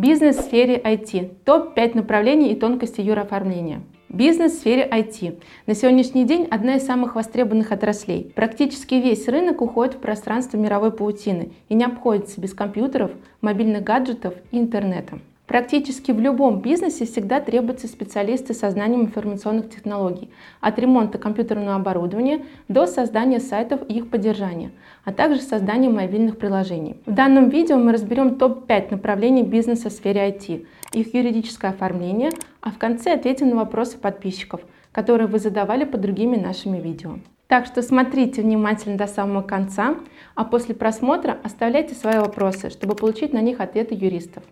Бизнес в сфере IT. Топ-5 направлений и тонкости юрооформления. Бизнес в сфере IT. На сегодняшний день одна из самых востребованных отраслей. Практически весь рынок уходит в пространство мировой паутины и не обходится без компьютеров, мобильных гаджетов и интернета. Практически в любом бизнесе всегда требуются специалисты со знанием информационных технологий, от ремонта компьютерного оборудования до создания сайтов и их поддержания, а также создания мобильных приложений. В данном видео мы разберем топ-5 направлений бизнеса в сфере IT, их юридическое оформление, а в конце ответим на вопросы подписчиков, которые вы задавали под другими нашими видео. Так что смотрите внимательно до самого конца, а после просмотра оставляйте свои вопросы, чтобы получить на них ответы юристов.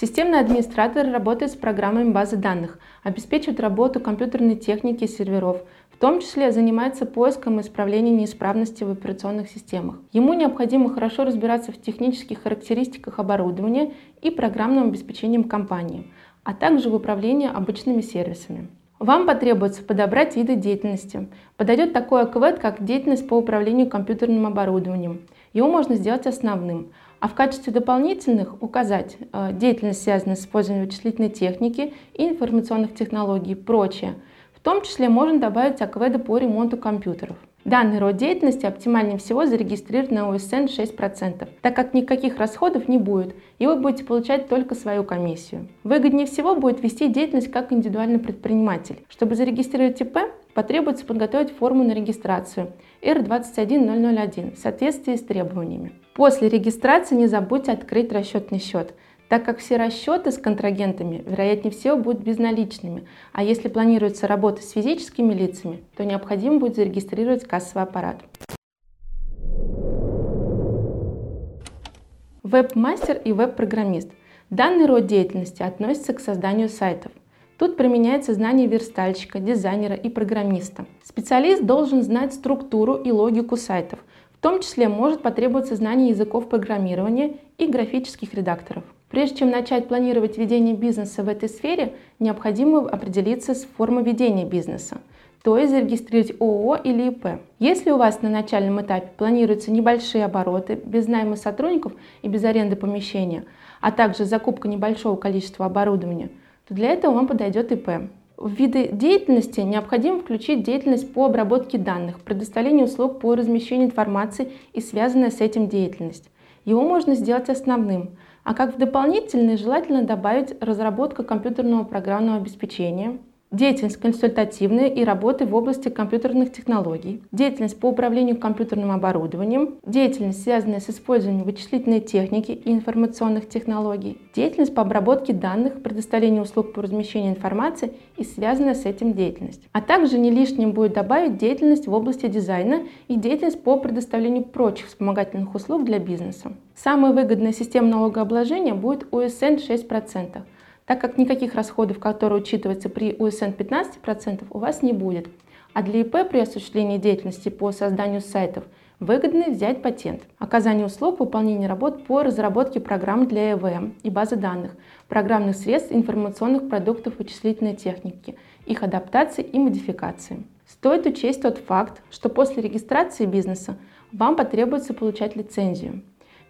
Системный администратор работает с программами базы данных, обеспечивает работу компьютерной техники и серверов, в том числе занимается поиском и исправлением неисправности в операционных системах. Ему необходимо хорошо разбираться в технических характеристиках оборудования и программным обеспечением компании, а также в управлении обычными сервисами. Вам потребуется подобрать виды деятельности. Подойдет такой АКВЭД, как деятельность по управлению компьютерным оборудованием. Его можно сделать основным, а в качестве дополнительных указать э, деятельность, связанную с использованием вычислительной техники и информационных технологий и прочее. В том числе можно добавить АКВЭДы по ремонту компьютеров. Данный род деятельности оптимальнее всего зарегистрировать на ОСН 6%, так как никаких расходов не будет, и вы будете получать только свою комиссию. Выгоднее всего будет вести деятельность как индивидуальный предприниматель. Чтобы зарегистрировать ИП, потребуется подготовить форму на регистрацию R21001 в соответствии с требованиями. После регистрации не забудьте открыть расчетный счет, так как все расчеты с контрагентами, вероятнее всего, будут безналичными, а если планируется работа с физическими лицами, то необходимо будет зарегистрировать кассовый аппарат. Веб-мастер и веб-программист. Данный род деятельности относится к созданию сайтов. Тут применяется знание верстальщика, дизайнера и программиста. Специалист должен знать структуру и логику сайтов. В том числе может потребоваться знание языков программирования и графических редакторов. Прежде чем начать планировать ведение бизнеса в этой сфере, необходимо определиться с формой ведения бизнеса, то есть зарегистрировать ООО или ИП. Если у вас на начальном этапе планируются небольшие обороты, без найма сотрудников и без аренды помещения, а также закупка небольшого количества оборудования – то для этого вам подойдет ИП. В виды деятельности необходимо включить деятельность по обработке данных, предоставлению услуг по размещению информации и связанная с этим деятельность. Его можно сделать основным, а как в дополнительный желательно добавить разработка компьютерного программного обеспечения, деятельность консультативная и работы в области компьютерных технологий, деятельность по управлению компьютерным оборудованием, деятельность, связанная с использованием вычислительной техники и информационных технологий, деятельность по обработке данных, предоставлению услуг по размещению информации и связанная с этим деятельность. А также не лишним будет добавить деятельность в области дизайна и деятельность по предоставлению прочих вспомогательных услуг для бизнеса. Самая выгодная система налогообложения будет УСН 6%, так как никаких расходов, которые учитываются при УСН 15%, у вас не будет. А для ИП при осуществлении деятельности по созданию сайтов выгодно взять патент. Оказание услуг, выполнение работ по разработке программ для ЭВМ и базы данных, программных средств, информационных продуктов вычислительной техники, их адаптации и модификации. Стоит учесть тот факт, что после регистрации бизнеса вам потребуется получать лицензию,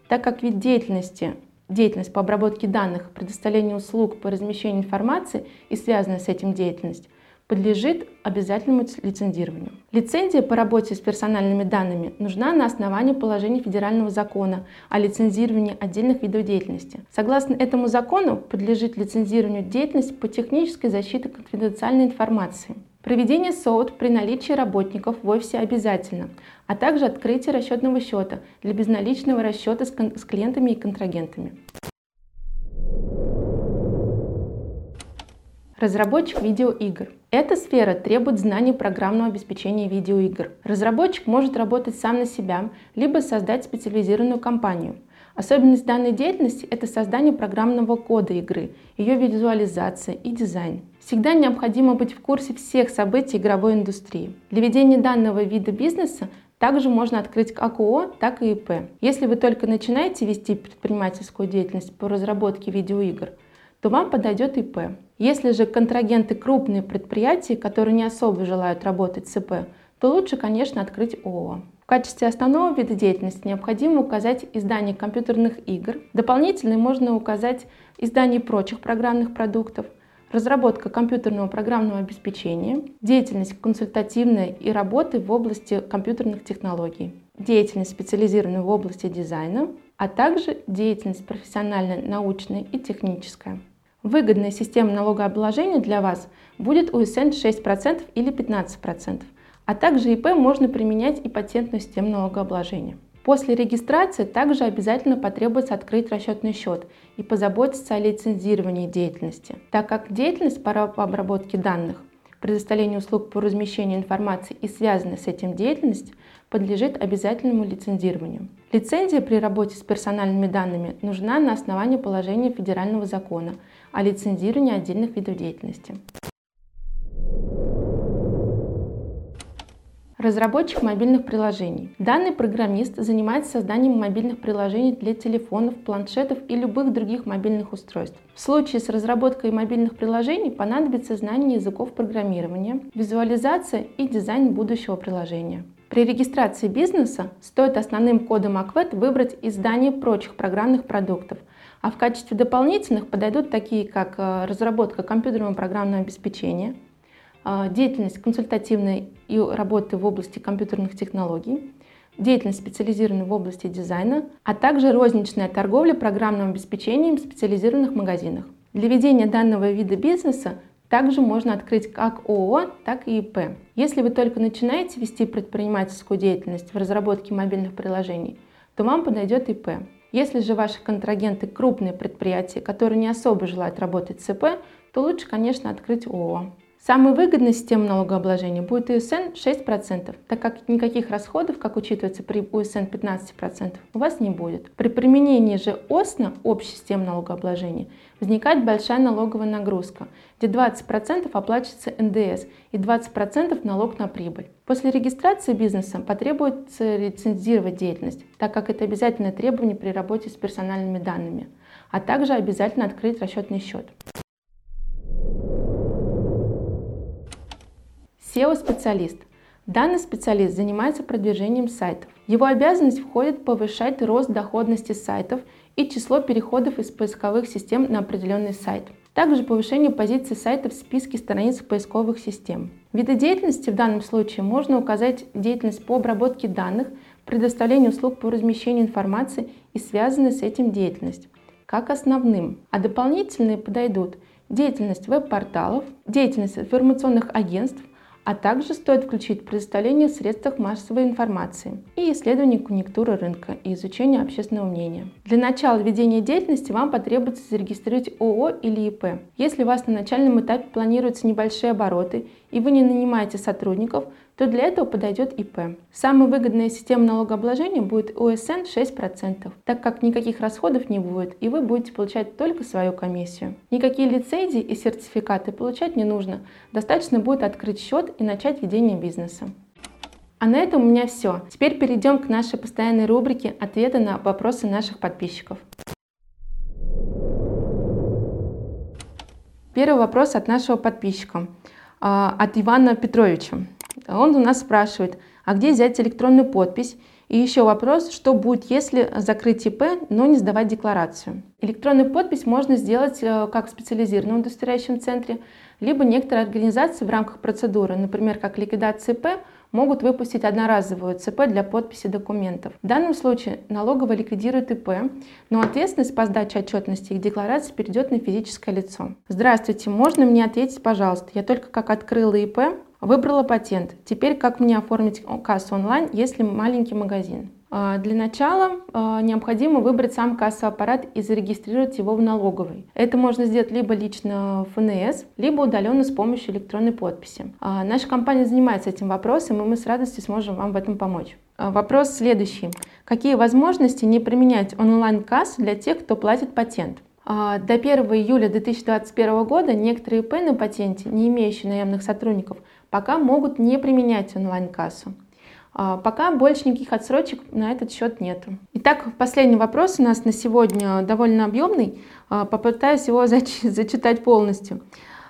так как вид деятельности деятельность по обработке данных, предоставлению услуг по размещению информации и связанная с этим деятельность подлежит обязательному лицензированию. Лицензия по работе с персональными данными нужна на основании положений федерального закона о лицензировании отдельных видов деятельности. Согласно этому закону подлежит лицензированию деятельность по технической защите конфиденциальной информации. Проведение СОУД при наличии работников в офисе обязательно, а также открытие расчетного счета для безналичного расчета с, с клиентами и контрагентами. Разработчик видеоигр. Эта сфера требует знаний программного обеспечения видеоигр. Разработчик может работать сам на себя, либо создать специализированную компанию – Особенность данной деятельности – это создание программного кода игры, ее визуализация и дизайн. Всегда необходимо быть в курсе всех событий игровой индустрии. Для ведения данного вида бизнеса также можно открыть как ООО, так и ИП. Если вы только начинаете вести предпринимательскую деятельность по разработке видеоигр, то вам подойдет ИП. Если же контрагенты крупные предприятия, которые не особо желают работать с ИП, то лучше, конечно, открыть ООО. качестве основного вида деятельности необходимо указать издание компьютерных игр. Дополнительно можно указать издание прочих программных продуктов, разработка компьютерного программного обеспечения, деятельность консультативная и работы в области компьютерных технологий, деятельность специализированная в области дизайна, а также деятельность профессиональная, научная и техническая. Выгодная система налогообложения для вас будет УСН 6% или 15%, а также ИП можно применять и патентную систему налогообложения. После регистрации также обязательно потребуется открыть расчетный счет и позаботиться о лицензировании деятельности, так как деятельность по обработке данных, предоставлению услуг по размещению информации и связанная с этим деятельность подлежит обязательному лицензированию. Лицензия при работе с персональными данными нужна на основании положения федерального закона о лицензировании отдельных видов деятельности. Разработчик мобильных приложений. Данный программист занимается созданием мобильных приложений для телефонов, планшетов и любых других мобильных устройств. В случае с разработкой мобильных приложений понадобится знание языков программирования, визуализация и дизайн будущего приложения. При регистрации бизнеса стоит основным кодом АКВЭД выбрать издание прочих программных продуктов, а в качестве дополнительных подойдут такие, как э, разработка компьютерного программного обеспечения, деятельность консультативной и работы в области компьютерных технологий, деятельность специализированная в области дизайна, а также розничная торговля программным обеспечением в специализированных магазинах. Для ведения данного вида бизнеса также можно открыть как ООО, так и ИП. Если вы только начинаете вести предпринимательскую деятельность в разработке мобильных приложений, то вам подойдет ИП. Если же ваши контрагенты крупные предприятия, которые не особо желают работать с ИП, то лучше, конечно, открыть ООО. Самой выгодной системой налогообложения будет УСН 6%, так как никаких расходов, как учитывается при УСН 15%, у вас не будет. При применении же ОСНА, общей системы налогообложения, возникает большая налоговая нагрузка, где 20% оплачивается НДС и 20% налог на прибыль. После регистрации бизнеса потребуется лицензировать деятельность, так как это обязательное требование при работе с персональными данными, а также обязательно открыть расчетный счет. SEO-специалист. Данный специалист занимается продвижением сайтов. Его обязанность входит повышать рост доходности сайтов и число переходов из поисковых систем на определенный сайт. Также повышение позиции сайта в списке страниц поисковых систем. Виды деятельности в данном случае можно указать деятельность по обработке данных, предоставлению услуг по размещению информации и связанную с этим деятельность, как основным, а дополнительные подойдут деятельность веб-порталов, деятельность информационных агентств, а также стоит включить предоставление в средствах массовой информации и исследование конъюнктуры рынка и изучение общественного мнения. Для начала ведения деятельности вам потребуется зарегистрировать ООО или ИП. Если у вас на начальном этапе планируются небольшие обороты и вы не нанимаете сотрудников, то для этого подойдет ИП. Самая выгодная система налогообложения будет ОСН 6%, так как никаких расходов не будет, и вы будете получать только свою комиссию. Никакие лицензии и сертификаты получать не нужно, достаточно будет открыть счет и начать ведение бизнеса. А на этом у меня все. Теперь перейдем к нашей постоянной рубрике «Ответы на вопросы наших подписчиков». Первый вопрос от нашего подписчика, а, от Ивана Петровича. Он у нас спрашивает, а где взять электронную подпись? И еще вопрос, что будет, если закрыть ИП, но не сдавать декларацию. Электронную подпись можно сделать э, как в специализированном удостоверяющем центре, либо некоторые организации в рамках процедуры, например, как ликвидация ИП, могут выпустить одноразовую ЦП для подписи документов. В данном случае налоговая ликвидирует ИП, но ответственность по сдаче отчетности и декларации перейдет на физическое лицо. Здравствуйте, можно мне ответить, пожалуйста? Я только как открыла ИП, Выбрала патент. Теперь как мне оформить кассу онлайн, если маленький магазин? А, для начала а, необходимо выбрать сам кассовый аппарат и зарегистрировать его в налоговой. Это можно сделать либо лично в ФНС, либо удаленно с помощью электронной подписи. А, наша компания занимается этим вопросом, и мы с радостью сможем вам в этом помочь. Вопрос следующий. Какие возможности не применять онлайн-кассу для тех, кто платит патент? До 1 июля 2021 года некоторые ИП на патенте, не имеющие наемных сотрудников, пока могут не применять онлайн-кассу. А, пока больше никаких отсрочек на этот счет нет. Итак, последний вопрос у нас на сегодня довольно объемный. А, попытаюсь его зачитать полностью.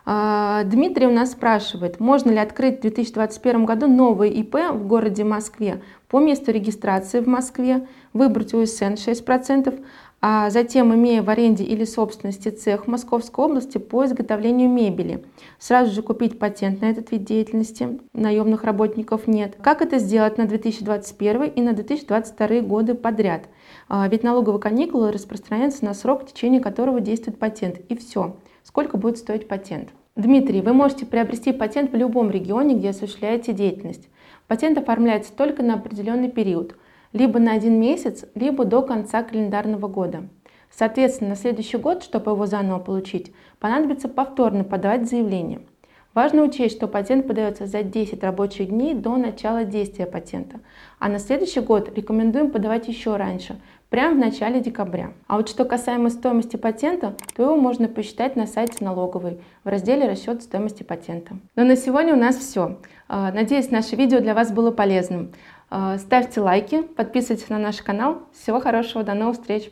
А, Дмитрий у нас спрашивает, можно ли открыть в 2021 году новый ИП в городе Москве по месту регистрации в Москве, выбрать УСН 6%, а затем, имея в аренде или собственности цех в Московской области по изготовлению мебели, сразу же купить патент на этот вид деятельности, наемных работников нет. Как это сделать на 2021 и на 2022 годы подряд? А, ведь налоговые каникулы распространяются на срок, в течение которого действует патент, и все. Сколько будет стоить патент? Дмитрий, вы можете приобрести патент в любом регионе, где осуществляете деятельность. Патент оформляется только на определенный период – либо на один месяц, либо до конца календарного года. Соответственно, на следующий год, чтобы его заново получить, понадобится повторно подавать заявление. Важно учесть, что патент подается за 10 рабочих дней до начала действия патента, а на следующий год рекомендуем подавать еще раньше, прямо в начале декабря. А вот что касаемо стоимости патента, то его можно посчитать на сайте налоговой в разделе «Расчет стоимости патента». Но на сегодня у нас все. А, надеюсь, наше видео для вас было полезным. А, ставьте лайки, подписывайтесь на наш канал. Всего хорошего, до новых встреч!